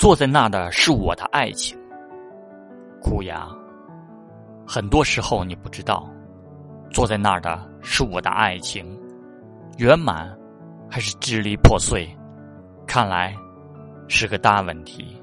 坐在那的是我的爱情。苦牙，很多时候你不知道，坐在那的是我的爱情，圆满还是支离破碎，看来是个大问题。